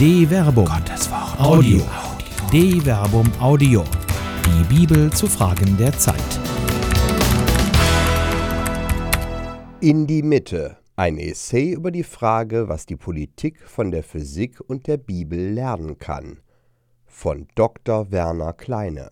De Verbum. Gottes Wort. Audio. De Verbum Audio. Die Bibel zu Fragen der Zeit. In die Mitte. Ein Essay über die Frage, was die Politik von der Physik und der Bibel lernen kann. Von Dr. Werner Kleine.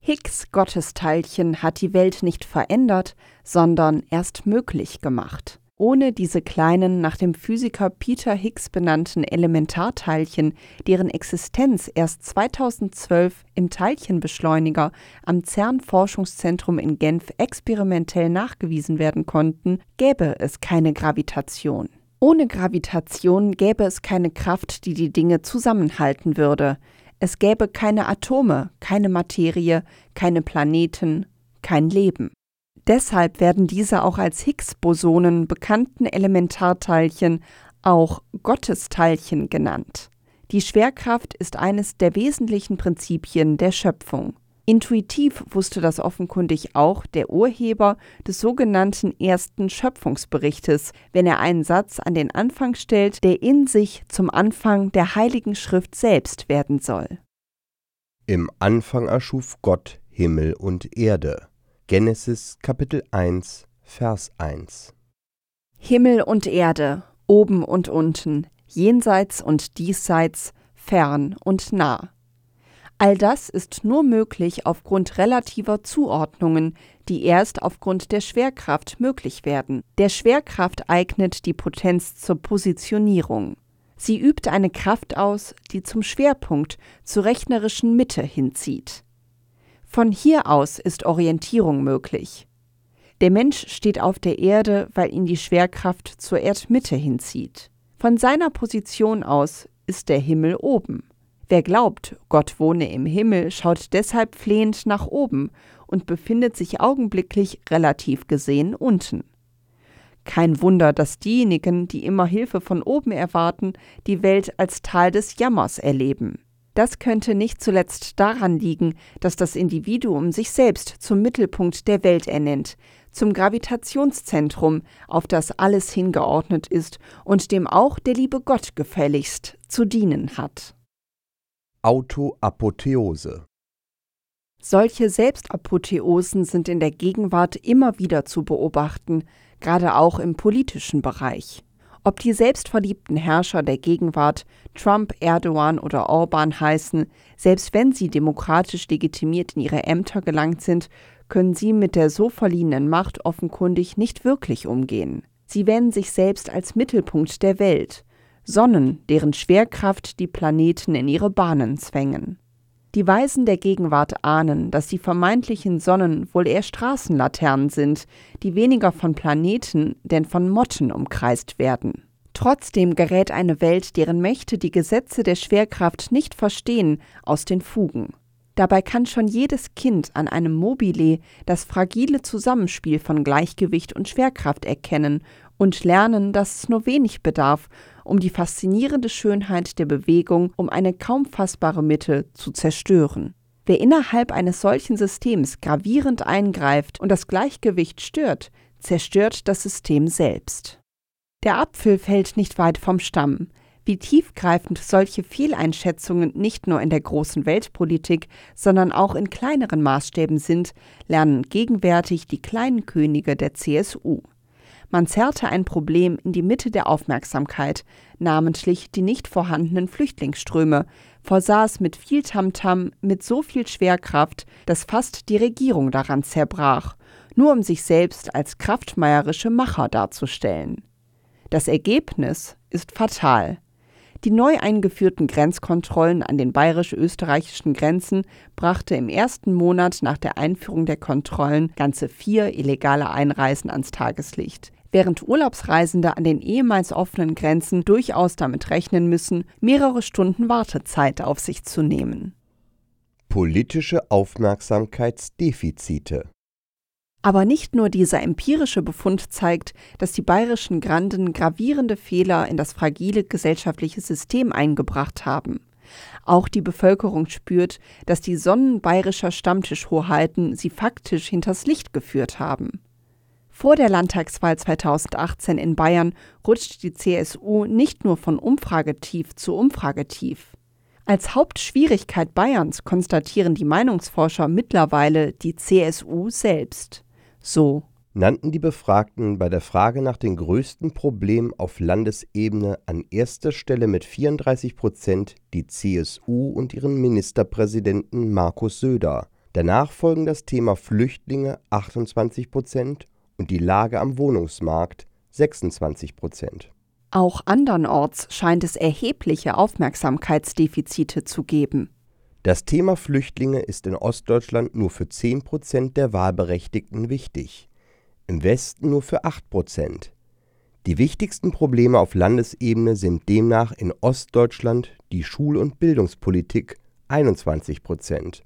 Higgs Gottesteilchen hat die Welt nicht verändert, sondern erst möglich gemacht. Ohne diese kleinen, nach dem Physiker Peter Higgs benannten Elementarteilchen, deren Existenz erst 2012 im Teilchenbeschleuniger am CERN-Forschungszentrum in Genf experimentell nachgewiesen werden konnten, gäbe es keine Gravitation. Ohne Gravitation gäbe es keine Kraft, die die Dinge zusammenhalten würde. Es gäbe keine Atome, keine Materie, keine Planeten, kein Leben. Deshalb werden diese auch als Higgs-Bosonen bekannten Elementarteilchen auch Gottesteilchen genannt. Die Schwerkraft ist eines der wesentlichen Prinzipien der Schöpfung. Intuitiv wusste das offenkundig auch der Urheber des sogenannten ersten Schöpfungsberichtes, wenn er einen Satz an den Anfang stellt, der in sich zum Anfang der Heiligen Schrift selbst werden soll. Im Anfang erschuf Gott Himmel und Erde. Genesis Kapitel 1, Vers 1. Himmel und Erde, oben und unten, jenseits und diesseits, fern und nah. All das ist nur möglich aufgrund relativer Zuordnungen, die erst aufgrund der Schwerkraft möglich werden. Der Schwerkraft eignet die Potenz zur Positionierung. Sie übt eine Kraft aus, die zum Schwerpunkt, zur rechnerischen Mitte hinzieht. Von hier aus ist Orientierung möglich. Der Mensch steht auf der Erde, weil ihn die Schwerkraft zur Erdmitte hinzieht. Von seiner Position aus ist der Himmel oben. Wer glaubt, Gott wohne im Himmel, schaut deshalb flehend nach oben und befindet sich augenblicklich relativ gesehen unten. Kein Wunder, dass diejenigen, die immer Hilfe von oben erwarten, die Welt als Tal des Jammers erleben. Das könnte nicht zuletzt daran liegen, dass das Individuum sich selbst zum Mittelpunkt der Welt ernennt, zum Gravitationszentrum, auf das alles hingeordnet ist und dem auch der liebe Gott gefälligst zu dienen hat. Autoapotheose Solche Selbstapotheosen sind in der Gegenwart immer wieder zu beobachten, gerade auch im politischen Bereich. Ob die selbstverliebten Herrscher der Gegenwart Trump, Erdogan oder Orban heißen, selbst wenn sie demokratisch legitimiert in ihre Ämter gelangt sind, können sie mit der so verliehenen Macht offenkundig nicht wirklich umgehen. Sie wähnen sich selbst als Mittelpunkt der Welt, Sonnen, deren Schwerkraft die Planeten in ihre Bahnen zwängen. Die Weisen der Gegenwart ahnen, dass die vermeintlichen Sonnen wohl eher Straßenlaternen sind, die weniger von Planeten, denn von Motten umkreist werden. Trotzdem gerät eine Welt, deren Mächte die Gesetze der Schwerkraft nicht verstehen, aus den Fugen. Dabei kann schon jedes Kind an einem Mobile das fragile Zusammenspiel von Gleichgewicht und Schwerkraft erkennen und lernen, dass es nur wenig bedarf, um die faszinierende Schönheit der Bewegung um eine kaum fassbare Mitte zu zerstören. Wer innerhalb eines solchen Systems gravierend eingreift und das Gleichgewicht stört, zerstört das System selbst. Der Apfel fällt nicht weit vom Stamm. Wie tiefgreifend solche Fehleinschätzungen nicht nur in der großen Weltpolitik, sondern auch in kleineren Maßstäben sind, lernen gegenwärtig die kleinen Könige der CSU. Man zerrte ein Problem in die Mitte der Aufmerksamkeit, namentlich die nicht vorhandenen Flüchtlingsströme, versah es mit viel Tamtam, mit so viel Schwerkraft, dass fast die Regierung daran zerbrach, nur um sich selbst als kraftmeierische Macher darzustellen. Das Ergebnis ist fatal. Die neu eingeführten Grenzkontrollen an den bayerisch-österreichischen Grenzen brachte im ersten Monat nach der Einführung der Kontrollen ganze vier illegale Einreisen ans Tageslicht während Urlaubsreisende an den ehemals offenen Grenzen durchaus damit rechnen müssen, mehrere Stunden Wartezeit auf sich zu nehmen. Politische Aufmerksamkeitsdefizite aber nicht nur dieser empirische Befund zeigt, dass die bayerischen Granden gravierende Fehler in das fragile gesellschaftliche System eingebracht haben. Auch die Bevölkerung spürt, dass die Sonnen bayerischer Stammtischhoheiten sie faktisch hinters Licht geführt haben. Vor der Landtagswahl 2018 in Bayern rutscht die CSU nicht nur von Umfragetief zu Umfragetief. Als Hauptschwierigkeit Bayerns konstatieren die Meinungsforscher mittlerweile die CSU selbst. So nannten die Befragten bei der Frage nach den größten Problemen auf Landesebene an erster Stelle mit 34 Prozent die CSU und ihren Ministerpräsidenten Markus Söder. Danach folgen das Thema Flüchtlinge 28 Prozent und die Lage am Wohnungsmarkt 26 Prozent. Auch andernorts scheint es erhebliche Aufmerksamkeitsdefizite zu geben. Das Thema Flüchtlinge ist in Ostdeutschland nur für 10 Prozent der Wahlberechtigten wichtig, im Westen nur für 8 Prozent. Die wichtigsten Probleme auf Landesebene sind demnach in Ostdeutschland die Schul- und Bildungspolitik 21 Prozent,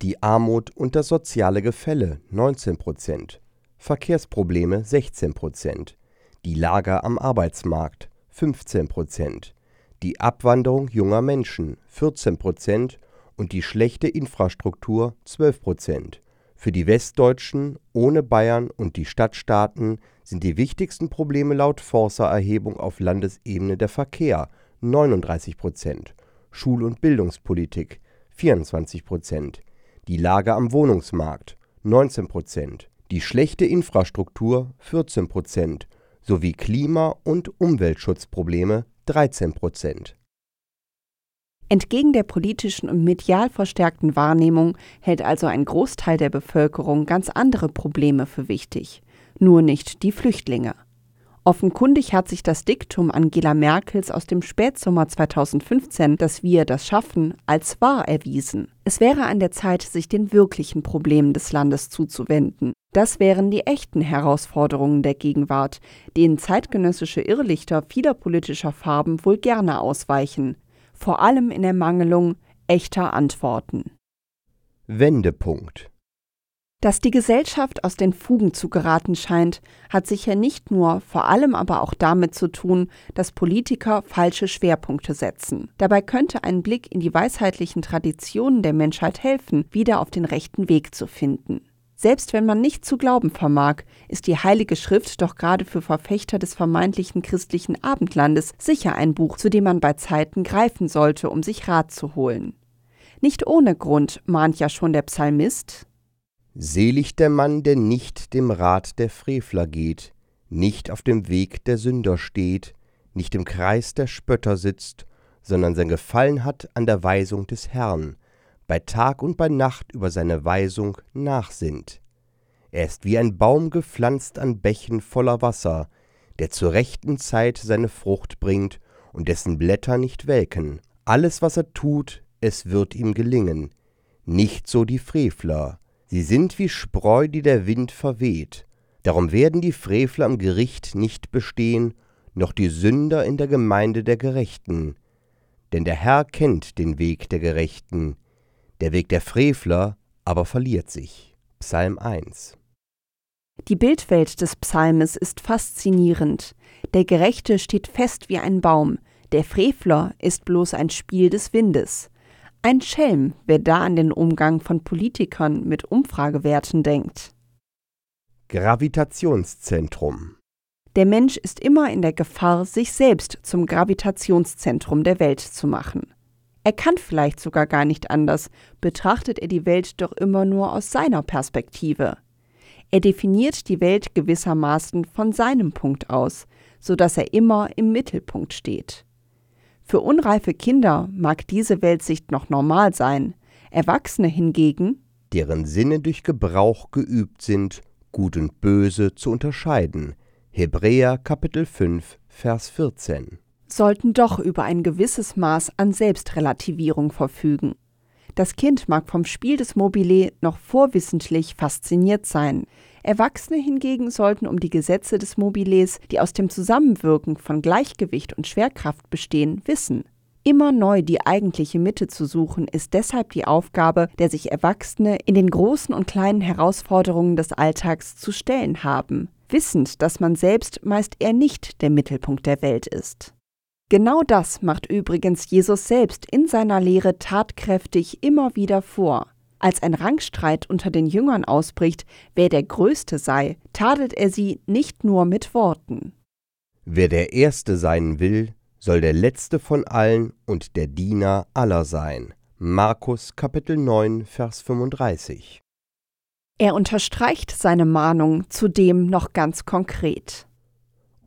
die Armut und das soziale Gefälle 19 Prozent, Verkehrsprobleme 16 Prozent, die Lage am Arbeitsmarkt 15 Prozent, die Abwanderung junger Menschen 14 Prozent und die schlechte Infrastruktur 12 Prozent. Für die Westdeutschen ohne Bayern und die Stadtstaaten sind die wichtigsten Probleme laut Forsa-Erhebung auf Landesebene der Verkehr 39 Prozent, Schul- und Bildungspolitik 24 Prozent, die Lage am Wohnungsmarkt 19 Prozent, die schlechte Infrastruktur 14 Prozent sowie Klima- und Umweltschutzprobleme 13 Prozent. Entgegen der politischen und medial verstärkten Wahrnehmung hält also ein Großteil der Bevölkerung ganz andere Probleme für wichtig, nur nicht die Flüchtlinge. Offenkundig hat sich das Diktum Angela Merkels aus dem Spätsommer 2015, dass wir das schaffen, als wahr erwiesen. Es wäre an der Zeit, sich den wirklichen Problemen des Landes zuzuwenden. Das wären die echten Herausforderungen der Gegenwart, denen zeitgenössische Irrlichter vieler politischer Farben wohl gerne ausweichen, vor allem in Ermangelung echter Antworten. Wendepunkt dass die Gesellschaft aus den Fugen zu geraten scheint, hat sicher nicht nur, vor allem aber auch damit zu tun, dass Politiker falsche Schwerpunkte setzen. Dabei könnte ein Blick in die weisheitlichen Traditionen der Menschheit helfen, wieder auf den rechten Weg zu finden. Selbst wenn man nicht zu glauben vermag, ist die Heilige Schrift doch gerade für Verfechter des vermeintlichen christlichen Abendlandes sicher ein Buch, zu dem man bei Zeiten greifen sollte, um sich Rat zu holen. Nicht ohne Grund mahnt ja schon der Psalmist Selig der Mann, der nicht dem Rat der Frevler geht, nicht auf dem Weg der Sünder steht, nicht im Kreis der Spötter sitzt, sondern sein Gefallen hat an der Weisung des Herrn, bei Tag und bei Nacht über seine Weisung nachsinnt. Er ist wie ein Baum gepflanzt an Bächen voller Wasser, der zur rechten Zeit seine Frucht bringt und dessen Blätter nicht welken. Alles, was er tut, es wird ihm gelingen. Nicht so die Frevler, Sie sind wie Spreu, die der Wind verweht. Darum werden die Frevler am Gericht nicht bestehen, noch die Sünder in der Gemeinde der Gerechten. Denn der Herr kennt den Weg der Gerechten, der Weg der Frevler aber verliert sich. Psalm 1 Die Bildwelt des Psalmes ist faszinierend. Der Gerechte steht fest wie ein Baum, der Frevler ist bloß ein Spiel des Windes. Ein Schelm, wer da an den Umgang von Politikern mit Umfragewerten denkt. Gravitationszentrum Der Mensch ist immer in der Gefahr, sich selbst zum Gravitationszentrum der Welt zu machen. Er kann vielleicht sogar gar nicht anders, betrachtet er die Welt doch immer nur aus seiner Perspektive. Er definiert die Welt gewissermaßen von seinem Punkt aus, so dass er immer im Mittelpunkt steht. Für unreife Kinder mag diese Weltsicht noch normal sein, Erwachsene hingegen, deren Sinne durch Gebrauch geübt sind, Gut und Böse zu unterscheiden. Hebräer Kapitel 5, Vers 14. Sollten doch über ein gewisses Maß an Selbstrelativierung verfügen. Das Kind mag vom Spiel des Mobile noch vorwissentlich fasziniert sein, Erwachsene hingegen sollten um die Gesetze des Mobiles, die aus dem Zusammenwirken von Gleichgewicht und Schwerkraft bestehen, wissen. Immer neu die eigentliche Mitte zu suchen, ist deshalb die Aufgabe, der sich Erwachsene in den großen und kleinen Herausforderungen des Alltags zu stellen haben, wissend, dass man selbst meist eher nicht der Mittelpunkt der Welt ist. Genau das macht übrigens Jesus selbst in seiner Lehre tatkräftig immer wieder vor. Als ein Rangstreit unter den Jüngern ausbricht, wer der Größte sei, tadelt er sie nicht nur mit Worten. Wer der Erste sein will, soll der Letzte von allen und der Diener aller sein. Markus Kapitel 9, Vers 35. Er unterstreicht seine Mahnung zudem noch ganz konkret.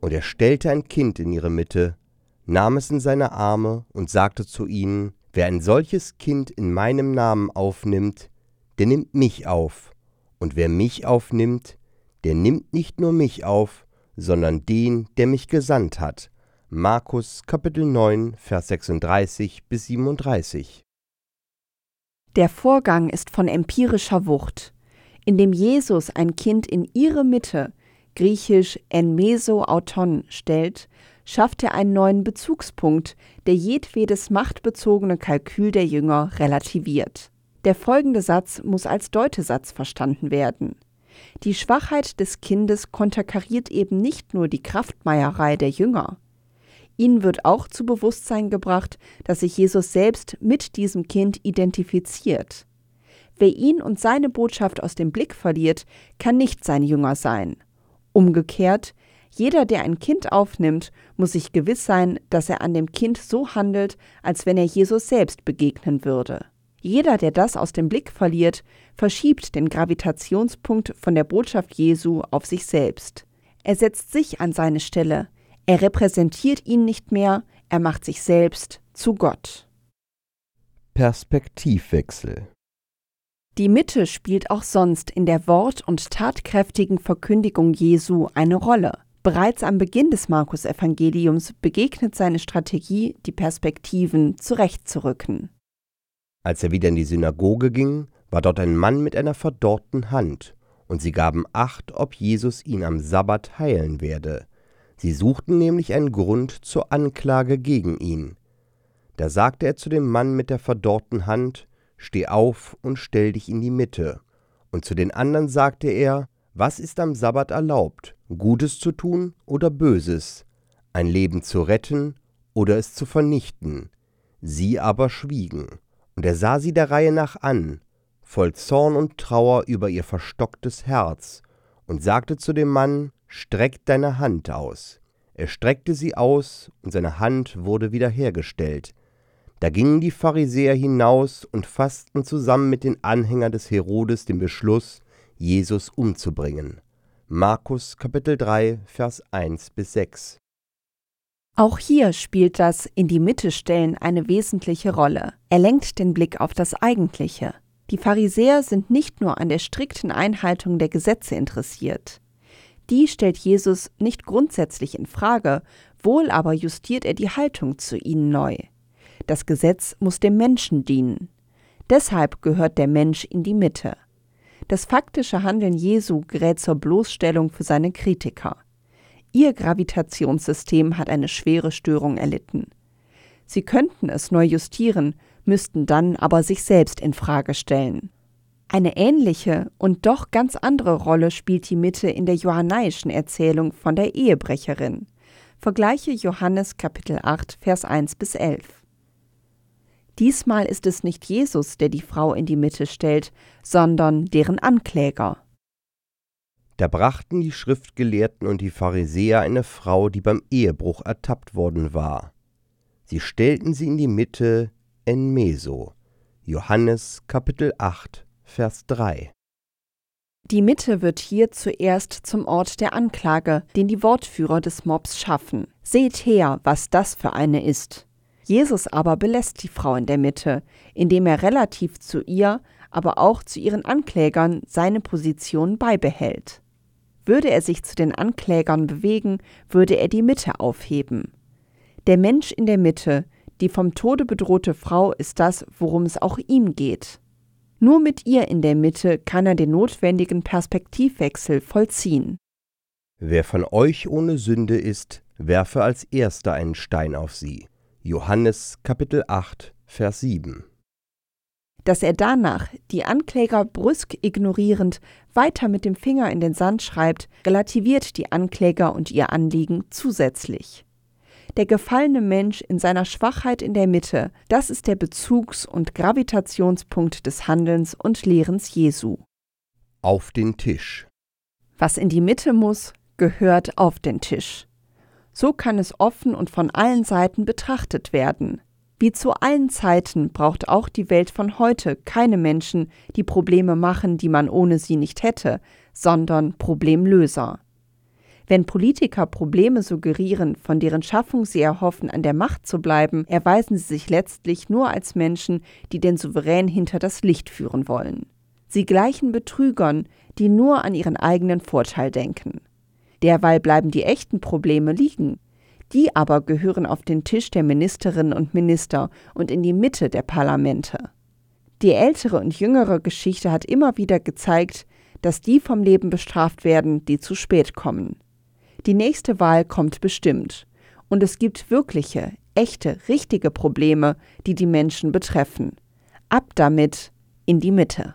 Und er stellte ein Kind in ihre Mitte, nahm es in seine Arme und sagte zu ihnen, Wer ein solches Kind in meinem Namen aufnimmt, der nimmt mich auf, und wer mich aufnimmt, der nimmt nicht nur mich auf, sondern den, der mich gesandt hat. Markus Kapitel 9, Vers 36 bis 37. Der Vorgang ist von empirischer Wucht. Indem Jesus ein Kind in ihre Mitte, griechisch en meso auton, stellt, schafft er einen neuen Bezugspunkt, der jedwedes machtbezogene Kalkül der Jünger relativiert. Der folgende Satz muss als Deutesatz verstanden werden. Die Schwachheit des Kindes konterkariert eben nicht nur die Kraftmeierei der Jünger. Ihnen wird auch zu Bewusstsein gebracht, dass sich Jesus selbst mit diesem Kind identifiziert. Wer ihn und seine Botschaft aus dem Blick verliert, kann nicht sein Jünger sein. Umgekehrt, jeder, der ein Kind aufnimmt, muss sich gewiss sein, dass er an dem Kind so handelt, als wenn er Jesus selbst begegnen würde. Jeder, der das aus dem Blick verliert, verschiebt den Gravitationspunkt von der Botschaft Jesu auf sich selbst. Er setzt sich an seine Stelle, er repräsentiert ihn nicht mehr, er macht sich selbst zu Gott. Perspektivwechsel Die Mitte spielt auch sonst in der wort- und tatkräftigen Verkündigung Jesu eine Rolle. Bereits am Beginn des Markus-Evangeliums begegnet seine Strategie, die Perspektiven zurechtzurücken. Als er wieder in die Synagoge ging, war dort ein Mann mit einer verdorrten Hand, und sie gaben acht, ob Jesus ihn am Sabbat heilen werde. Sie suchten nämlich einen Grund zur Anklage gegen ihn. Da sagte er zu dem Mann mit der verdorrten Hand, Steh auf und stell dich in die Mitte. Und zu den anderen sagte er, Was ist am Sabbat erlaubt, Gutes zu tun oder Böses, ein Leben zu retten oder es zu vernichten? Sie aber schwiegen. Und er sah sie der Reihe nach an, voll Zorn und Trauer über ihr verstocktes Herz, und sagte zu dem Mann, Streck deine Hand aus. Er streckte sie aus, und seine Hand wurde wiederhergestellt. Da gingen die Pharisäer hinaus und fassten zusammen mit den Anhängern des Herodes den Beschluss, Jesus umzubringen. Markus Kapitel 3, Vers 1 bis 6. Auch hier spielt das in die Mitte stellen eine wesentliche Rolle. Er lenkt den Blick auf das Eigentliche. Die Pharisäer sind nicht nur an der strikten Einhaltung der Gesetze interessiert. Die stellt Jesus nicht grundsätzlich in Frage, wohl aber justiert er die Haltung zu ihnen neu. Das Gesetz muss dem Menschen dienen. Deshalb gehört der Mensch in die Mitte. Das faktische Handeln Jesu gerät zur Bloßstellung für seine Kritiker. Ihr Gravitationssystem hat eine schwere Störung erlitten. Sie könnten es neu justieren, müssten dann aber sich selbst in Frage stellen. Eine ähnliche und doch ganz andere Rolle spielt die Mitte in der johannaischen Erzählung von der Ehebrecherin. Vergleiche Johannes Kapitel 8, Vers 1 bis 11. Diesmal ist es nicht Jesus, der die Frau in die Mitte stellt, sondern deren Ankläger. Da brachten die Schriftgelehrten und die Pharisäer eine Frau, die beim Ehebruch ertappt worden war. Sie stellten sie in die Mitte en meso. Johannes Kapitel 8, Vers 3. Die Mitte wird hier zuerst zum Ort der Anklage, den die Wortführer des Mobs schaffen. Seht her, was das für eine ist. Jesus aber belässt die Frau in der Mitte, indem er relativ zu ihr, aber auch zu ihren Anklägern seine Position beibehält. Würde er sich zu den Anklägern bewegen, würde er die Mitte aufheben. Der Mensch in der Mitte, die vom Tode bedrohte Frau, ist das, worum es auch ihm geht. Nur mit ihr in der Mitte kann er den notwendigen Perspektivwechsel vollziehen. Wer von euch ohne Sünde ist, werfe als erster einen Stein auf sie. Johannes Kapitel 8, Vers 7. Dass er danach, die Ankläger brüsk ignorierend, weiter mit dem Finger in den Sand schreibt, relativiert die Ankläger und ihr Anliegen zusätzlich. Der gefallene Mensch in seiner Schwachheit in der Mitte, das ist der Bezugs- und Gravitationspunkt des Handelns und Lehrens Jesu. Auf den Tisch. Was in die Mitte muss, gehört auf den Tisch. So kann es offen und von allen Seiten betrachtet werden. Wie zu allen Zeiten braucht auch die Welt von heute keine Menschen, die Probleme machen, die man ohne sie nicht hätte, sondern Problemlöser. Wenn Politiker Probleme suggerieren, von deren Schaffung sie erhoffen, an der Macht zu bleiben, erweisen sie sich letztlich nur als Menschen, die den Souverän hinter das Licht führen wollen. Sie gleichen Betrügern, die nur an ihren eigenen Vorteil denken. Derweil bleiben die echten Probleme liegen, die aber gehören auf den Tisch der Ministerinnen und Minister und in die Mitte der Parlamente. Die ältere und jüngere Geschichte hat immer wieder gezeigt, dass die vom Leben bestraft werden, die zu spät kommen. Die nächste Wahl kommt bestimmt. Und es gibt wirkliche, echte, richtige Probleme, die die Menschen betreffen. Ab damit in die Mitte.